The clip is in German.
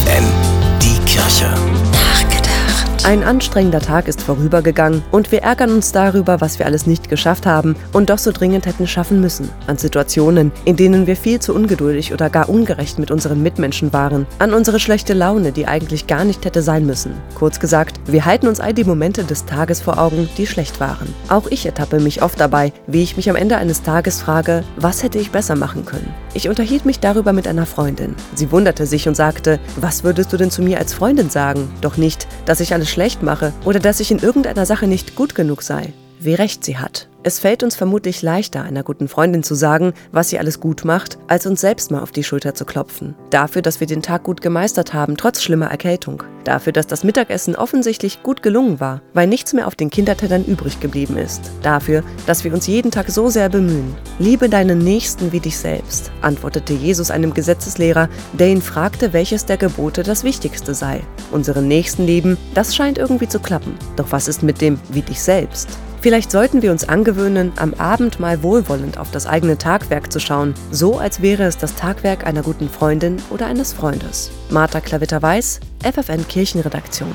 FFN, die Kirche. Ein anstrengender Tag ist vorübergegangen und wir ärgern uns darüber, was wir alles nicht geschafft haben und doch so dringend hätten schaffen müssen. An Situationen, in denen wir viel zu ungeduldig oder gar ungerecht mit unseren Mitmenschen waren. An unsere schlechte Laune, die eigentlich gar nicht hätte sein müssen. Kurz gesagt, wir halten uns all die Momente des Tages vor Augen, die schlecht waren. Auch ich ertappe mich oft dabei, wie ich mich am Ende eines Tages frage, was hätte ich besser machen können. Ich unterhielt mich darüber mit einer Freundin. Sie wunderte sich und sagte, was würdest du denn zu mir als Freundin sagen? Doch nicht, dass ich alles schlecht mache oder dass ich in irgendeiner Sache nicht gut genug sei. Wie recht sie hat. Es fällt uns vermutlich leichter, einer guten Freundin zu sagen, was sie alles gut macht, als uns selbst mal auf die Schulter zu klopfen. Dafür, dass wir den Tag gut gemeistert haben, trotz schlimmer Erkältung. Dafür, dass das Mittagessen offensichtlich gut gelungen war, weil nichts mehr auf den Kindertellern übrig geblieben ist. Dafür, dass wir uns jeden Tag so sehr bemühen. Liebe deinen Nächsten wie dich selbst, antwortete Jesus einem Gesetzeslehrer, der ihn fragte, welches der Gebote das wichtigste sei. Unseren Nächsten lieben, das scheint irgendwie zu klappen. Doch was ist mit dem wie dich selbst? Vielleicht sollten wir uns angewöhnen, am Abend mal wohlwollend auf das eigene Tagwerk zu schauen, so als wäre es das Tagwerk einer guten Freundin oder eines Freundes. Martha Klavitter-Weiß, FFN Kirchenredaktion.